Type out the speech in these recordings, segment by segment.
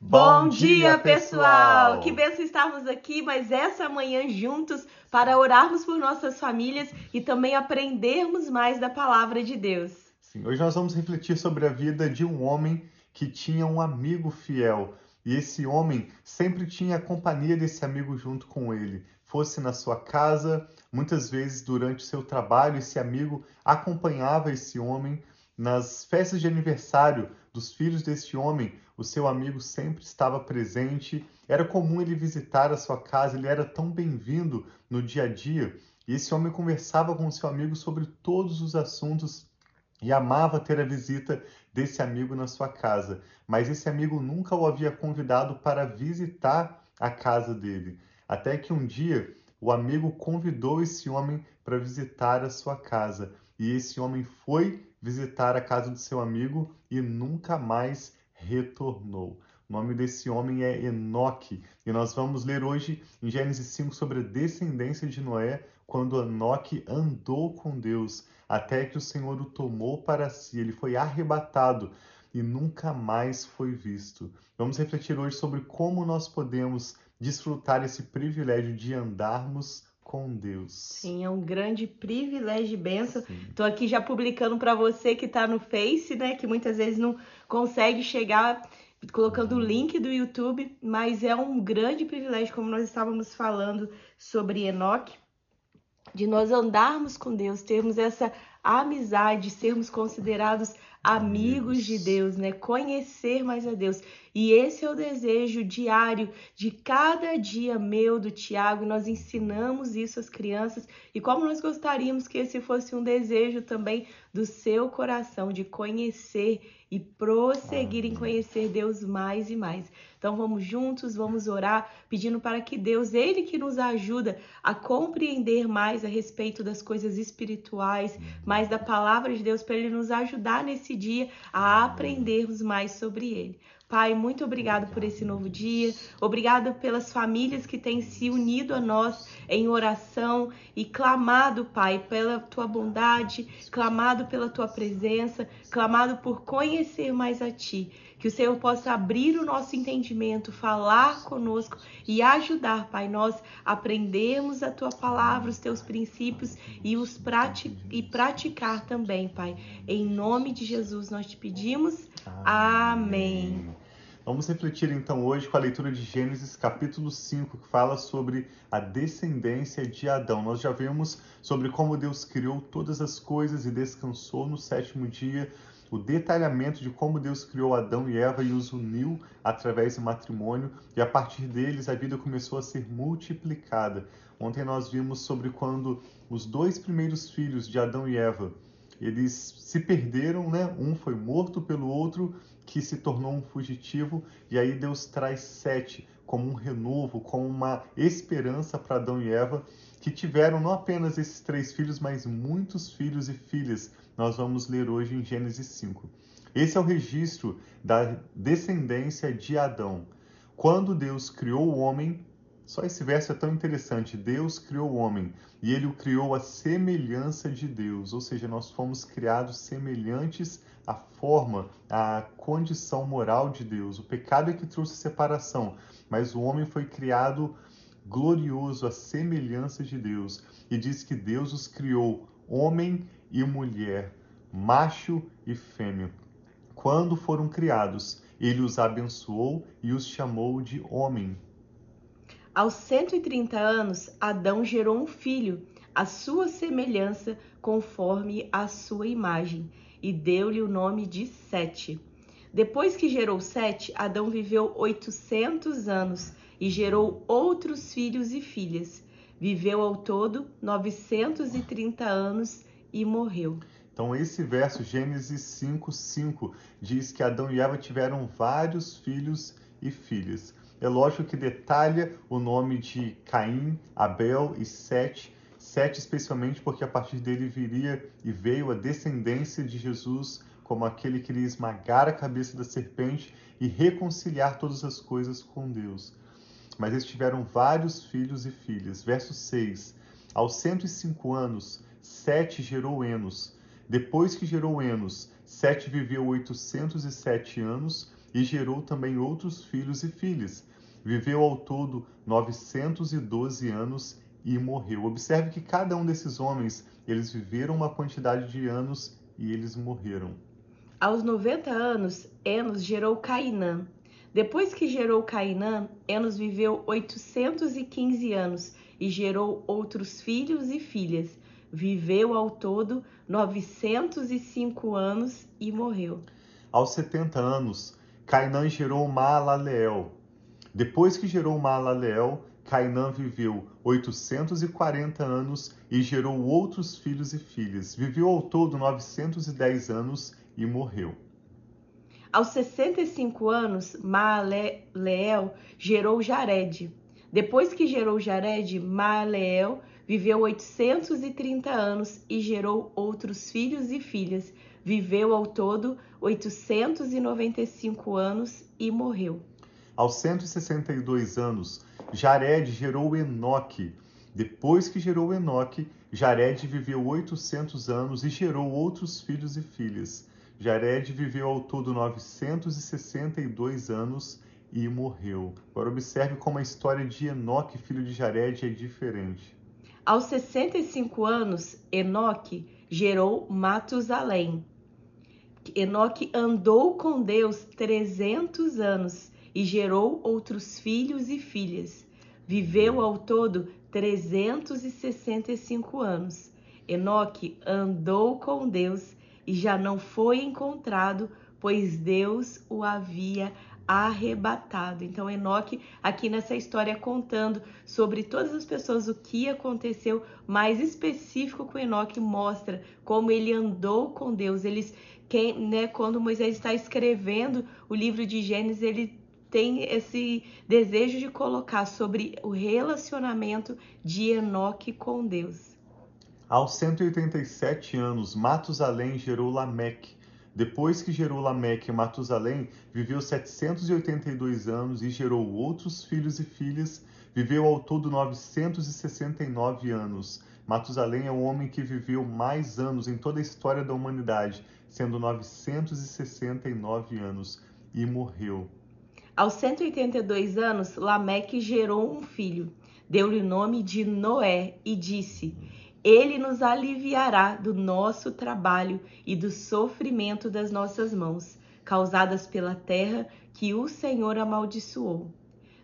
Bom dia, pessoal! Que benção estarmos aqui, mas essa manhã juntos para orarmos por nossas famílias e também aprendermos mais da palavra de Deus. Sim, hoje nós vamos refletir sobre a vida de um homem que tinha um amigo fiel. E esse homem sempre tinha a companhia desse amigo junto com ele. Fosse na sua casa, muitas vezes durante o seu trabalho, esse amigo acompanhava esse homem nas festas de aniversário dos filhos deste homem, o seu amigo sempre estava presente. Era comum ele visitar a sua casa, ele era tão bem-vindo no dia a dia. E esse homem conversava com seu amigo sobre todos os assuntos e amava ter a visita desse amigo na sua casa. Mas esse amigo nunca o havia convidado para visitar a casa dele. Até que um dia o amigo convidou esse homem para visitar a sua casa. E esse homem foi visitar a casa do seu amigo e nunca mais retornou. O nome desse homem é Enoque, e nós vamos ler hoje em Gênesis 5 sobre a descendência de Noé, quando Enoque andou com Deus, até que o Senhor o tomou para si, ele foi arrebatado e nunca mais foi visto. Vamos refletir hoje sobre como nós podemos desfrutar esse privilégio de andarmos com Deus. Sim, é um grande privilégio e benção. Estou aqui já publicando para você que está no Face, né? Que muitas vezes não consegue chegar colocando o link do YouTube, mas é um grande privilégio, como nós estávamos falando sobre Enoque, de nós andarmos com Deus, termos essa amizade, sermos considerados amigos de Deus, né? Conhecer mais a Deus. E esse é o desejo diário de cada dia meu, do Tiago. Nós ensinamos isso às crianças e como nós gostaríamos que esse fosse um desejo também do seu coração de conhecer e prosseguir em conhecer Deus mais e mais. Então vamos juntos, vamos orar, pedindo para que Deus, Ele que nos ajuda a compreender mais a respeito das coisas espirituais, mais da palavra de Deus, para Ele nos ajudar nesse dia a aprendermos mais sobre Ele. Pai, muito obrigado por esse novo dia. Obrigado pelas famílias que têm se unido a nós em oração e clamado, Pai, pela tua bondade, clamado pela tua presença, clamado por conhecer mais a ti. Que o Senhor possa abrir o nosso entendimento, falar conosco e ajudar, Pai, nós aprendermos a tua palavra, os teus princípios e os prati e praticar também, Pai. Em nome de Jesus nós te pedimos. Amém. Vamos refletir então hoje com a leitura de Gênesis capítulo 5, que fala sobre a descendência de Adão. Nós já vimos sobre como Deus criou todas as coisas e descansou no sétimo dia, o detalhamento de como Deus criou Adão e Eva e os uniu através do matrimônio, e a partir deles a vida começou a ser multiplicada. Ontem nós vimos sobre quando os dois primeiros filhos de Adão e Eva eles se perderam, né? Um foi morto pelo outro, que se tornou um fugitivo, e aí Deus traz sete como um renovo, como uma esperança para Adão e Eva, que tiveram não apenas esses três filhos, mas muitos filhos e filhas. Nós vamos ler hoje em Gênesis 5. Esse é o registro da descendência de Adão. Quando Deus criou o homem, só esse verso é tão interessante. Deus criou o homem e ele o criou à semelhança de Deus, ou seja, nós fomos criados semelhantes à forma, à condição moral de Deus. O pecado é que trouxe separação, mas o homem foi criado glorioso à semelhança de Deus. E diz que Deus os criou homem e mulher, macho e fêmea. Quando foram criados, ele os abençoou e os chamou de homem aos 130 anos, Adão gerou um filho, à sua semelhança, conforme a sua imagem, e deu-lhe o nome de Sete. Depois que gerou Sete, Adão viveu 800 anos e gerou outros filhos e filhas. Viveu ao todo 930 anos e morreu. Então, esse verso, Gênesis 5, 5, diz que Adão e Eva tiveram vários filhos e filhas. É lógico que detalha o nome de Caim, Abel e Sete, Sete especialmente porque a partir dele viria e veio a descendência de Jesus como aquele que iria esmagar a cabeça da serpente e reconciliar todas as coisas com Deus. Mas eles tiveram vários filhos e filhas. Verso 6. Aos 105 anos, Sete gerou Enos. Depois que gerou Enos, Sete viveu 807 anos e gerou também outros filhos e filhas. Viveu ao todo 912 anos e morreu. Observe que cada um desses homens, eles viveram uma quantidade de anos e eles morreram. Aos 90 anos, Enos gerou Cainã. Depois que gerou Cainã, Enos viveu 815 anos e gerou outros filhos e filhas. Viveu ao todo 905 anos e morreu. Aos 70 anos, Cainã gerou Maalaleel. Depois que gerou Maalaleel, Cainã viveu 840 anos e gerou outros filhos e filhas. Viveu ao todo 910 anos e morreu. Aos 65 anos, Maaleel gerou Jared. Depois que gerou Jared, Maaleel viveu 830 anos e gerou outros filhos e filhas. Viveu ao todo 895 anos e morreu. Aos 162 anos, Jared gerou Enoque. Depois que gerou Enoque, Jared viveu 800 anos e gerou outros filhos e filhas. Jared viveu ao todo 962 anos e morreu. Agora observe como a história de Enoque, filho de Jared, é diferente. Aos 65 anos, Enoque gerou Matusalém. Enoque andou com Deus 300 anos e gerou outros filhos e filhas. Viveu ao todo 365 anos. Enoque andou com Deus e já não foi encontrado, pois Deus o havia arrebatado. Então, Enoque, aqui nessa história, contando sobre todas as pessoas, o que aconteceu, mais específico com Enoque, mostra como ele andou com Deus. Eles, quem, né, quando Moisés está escrevendo o livro de Gênesis, ele tem esse desejo de colocar sobre o relacionamento de Enoque com Deus. Aos 187 anos, Matusalém gerou Lameque. Depois que gerou Lameque, Matusalém viveu 782 anos e gerou outros filhos e filhas. Viveu ao todo 969 anos. Matusalém é o homem que viveu mais anos em toda a história da humanidade, sendo 969 anos, e morreu. Aos 182 anos, Lameque gerou um filho. Deu-lhe o nome de Noé e disse: ele nos aliviará do nosso trabalho e do sofrimento das nossas mãos, causadas pela terra que o Senhor amaldiçoou.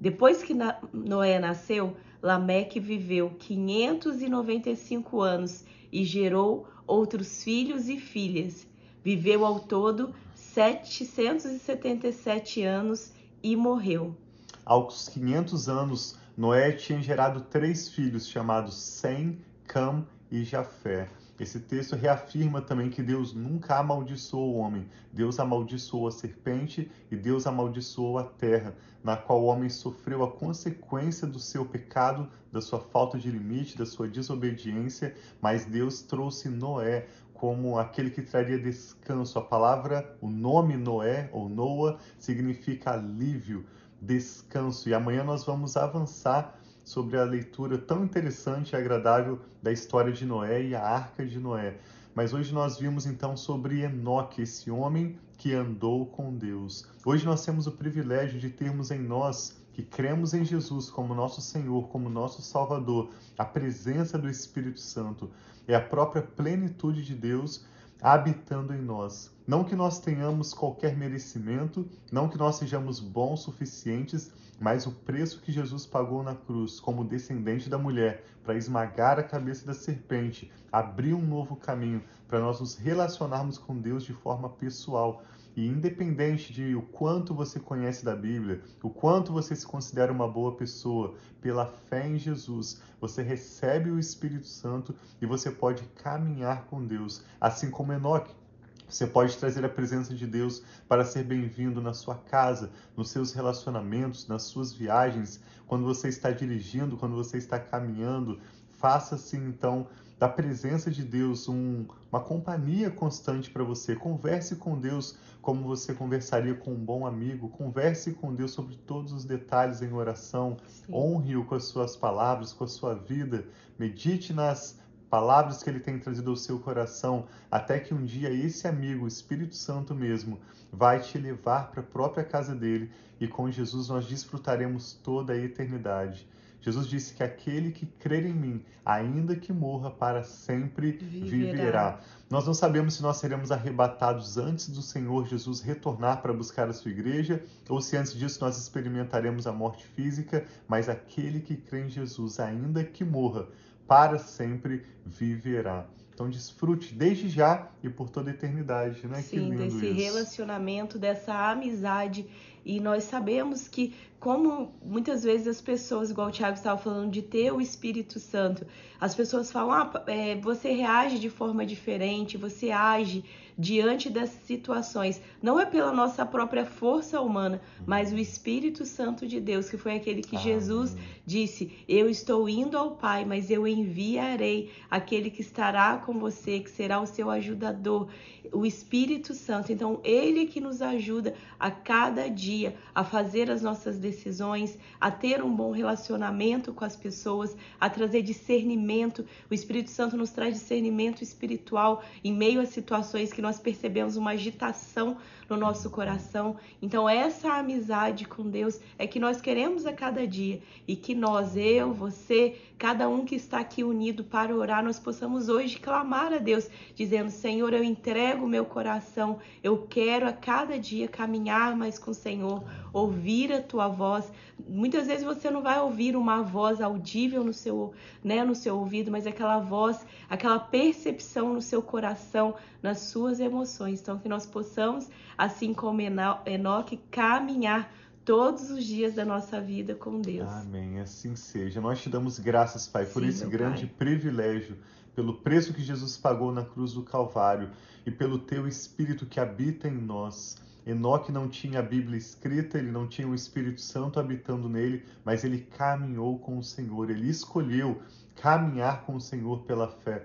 Depois que Noé nasceu, Lameque viveu 595 anos e gerou outros filhos e filhas. Viveu ao todo 777 anos e morreu. Aos 500 anos, Noé tinha gerado três filhos chamados Sem, Cam e Jafé. Esse texto reafirma também que Deus nunca amaldiçoou o homem. Deus amaldiçoou a serpente e Deus amaldiçoou a terra, na qual o homem sofreu a consequência do seu pecado, da sua falta de limite, da sua desobediência, mas Deus trouxe Noé como aquele que traria descanso. A palavra, o nome Noé ou Noa significa alívio, descanso. E amanhã nós vamos avançar sobre a leitura tão interessante e agradável da história de Noé e a arca de Noé. Mas hoje nós vimos então sobre Enoque, esse homem que andou com Deus. Hoje nós temos o privilégio de termos em nós, que cremos em Jesus como nosso Senhor, como nosso Salvador, a presença do Espírito Santo. É a própria plenitude de Deus habitando em nós. Não que nós tenhamos qualquer merecimento, não que nós sejamos bons suficientes, mas o preço que Jesus pagou na cruz como descendente da mulher para esmagar a cabeça da serpente, abriu um novo caminho para nós nos relacionarmos com Deus de forma pessoal. E independente de o quanto você conhece da Bíblia, o quanto você se considera uma boa pessoa, pela fé em Jesus, você recebe o Espírito Santo e você pode caminhar com Deus, assim como Enoque. Você pode trazer a presença de Deus para ser bem-vindo na sua casa, nos seus relacionamentos, nas suas viagens, quando você está dirigindo, quando você está caminhando. Faça-se então da presença de Deus um, uma companhia constante para você. Converse com Deus como você conversaria com um bom amigo. Converse com Deus sobre todos os detalhes em oração. Honre-o com as suas palavras, com a sua vida. Medite nas palavras que ele tem trazido ao seu coração, até que um dia esse amigo, o Espírito Santo mesmo, vai te levar para a própria casa dele e com Jesus nós desfrutaremos toda a eternidade. Jesus disse que aquele que crer em mim, ainda que morra, para sempre viverá. viverá. Nós não sabemos se nós seremos arrebatados antes do Senhor Jesus retornar para buscar a sua igreja, ou se antes disso nós experimentaremos a morte física, mas aquele que crê em Jesus, ainda que morra, para sempre viverá. Então desfrute desde já e por toda a eternidade, né? Sim, desse isso. relacionamento, dessa amizade. E nós sabemos que, como muitas vezes as pessoas, igual o Tiago estava falando, de ter o Espírito Santo, as pessoas falam, ah, é, você reage de forma diferente, você age diante das situações. Não é pela nossa própria força humana, mas o Espírito Santo de Deus, que foi aquele que. Jesus disse: Eu estou indo ao Pai, mas eu enviarei aquele que estará com você, que será o seu ajudador, o Espírito Santo. Então, ele que nos ajuda a cada dia a fazer as nossas decisões, a ter um bom relacionamento com as pessoas, a trazer discernimento. O Espírito Santo nos traz discernimento espiritual em meio a situações que nós percebemos uma agitação no nosso coração. Então, essa amizade com Deus é que nós queremos a cada dia e que nós, eu, você, cada um que está aqui unido para orar, nós possamos hoje clamar a Deus, dizendo: Senhor, eu entrego o meu coração, eu quero a cada dia caminhar mais com o Senhor, ouvir a tua voz. Muitas vezes você não vai ouvir uma voz audível no seu, né, no seu ouvido, mas aquela voz, aquela percepção no seu coração, nas suas emoções. Então, que nós possamos, assim como Enoque, caminhar todos os dias da nossa vida com Deus. Amém. Assim seja. Nós te damos graças, Pai, por Sim, esse grande pai. privilégio, pelo preço que Jesus pagou na cruz do Calvário e pelo teu Espírito que habita em nós. Enoque não tinha a Bíblia escrita, ele não tinha o Espírito Santo habitando nele, mas ele caminhou com o Senhor, ele escolheu caminhar com o Senhor pela fé.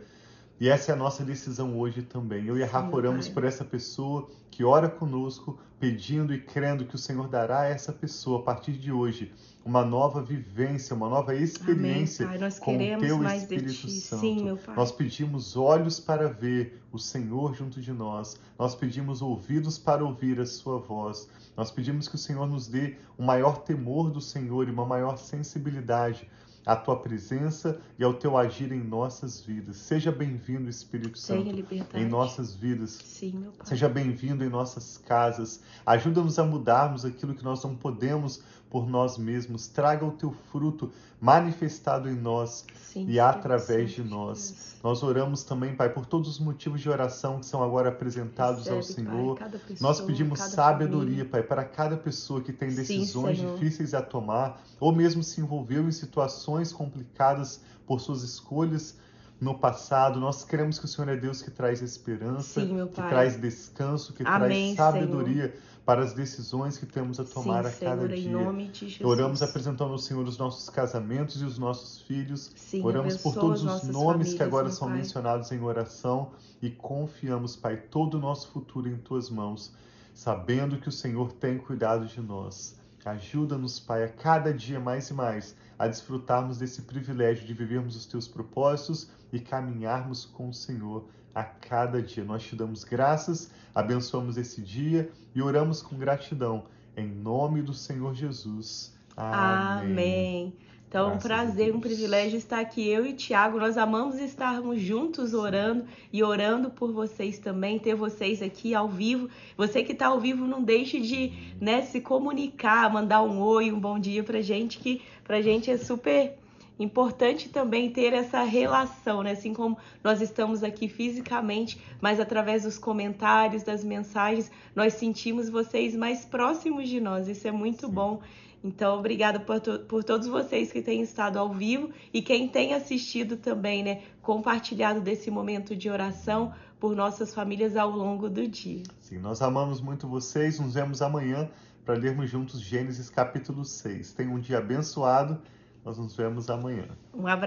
E essa é a nossa decisão hoje também. Eu e a Rafa oramos por essa pessoa que ora conosco, pedindo e crendo que o Senhor dará a essa pessoa, a partir de hoje, uma nova vivência, uma nova experiência Amém, com o Teu Espírito Santo. Sim, nós pedimos olhos para ver o Senhor junto de nós. Nós pedimos ouvidos para ouvir a Sua voz. Nós pedimos que o Senhor nos dê um maior temor do Senhor e uma maior sensibilidade à tua presença e ao teu agir em nossas vidas. Seja bem-vindo, Espírito Santo, em nossas vidas. Sim. Seja bem-vindo em nossas casas. Ajuda-nos a mudarmos aquilo que nós não podemos por nós mesmos. Traga o teu fruto manifestado em nós Sim, e através de nós. Nós oramos também, Pai, por todos os motivos de oração que são agora apresentados Recebe, ao Senhor. Pai, pessoa, nós pedimos sabedoria, família. Pai, para cada pessoa que tem decisões Sim, difíceis a tomar ou mesmo se envolveu em situações complicadas por suas escolhas no passado. Nós queremos que o Senhor é Deus que traz esperança, Sim, que traz descanso, que Amém, traz sabedoria. Senhor para as decisões que temos a tomar Sim, a cada Senhor, dia. Em nome de Jesus. Oramos apresentando ao Senhor os nossos casamentos e os nossos filhos. Sim, Oramos por todos os nomes que agora são pai. mencionados em oração e confiamos, Pai, todo o nosso futuro em tuas mãos, sabendo que o Senhor tem cuidado de nós. Ajuda-nos, Pai, a cada dia mais e mais a desfrutarmos desse privilégio de vivermos os teus propósitos e caminharmos com o Senhor a cada dia. Nós te damos graças, abençoamos esse dia e oramos com gratidão. Em nome do Senhor Jesus. Amém. Amém. Então, Graças um prazer, um privilégio estar aqui. Eu e Tiago, nós amamos estarmos juntos orando e orando por vocês também, ter vocês aqui ao vivo. Você que está ao vivo, não deixe de né, se comunicar, mandar um oi, um bom dia pra gente, que pra gente é super importante também ter essa relação, né? Assim como nós estamos aqui fisicamente, mas através dos comentários, das mensagens, nós sentimos vocês mais próximos de nós. Isso é muito Sim. bom. Então, obrigada por, to por todos vocês que têm estado ao vivo e quem tem assistido também, né? Compartilhado desse momento de oração por nossas famílias ao longo do dia. Sim, nós amamos muito vocês. Nos vemos amanhã para lermos juntos Gênesis capítulo 6. Tenham um dia abençoado nós nos vemos amanhã. Um abraço.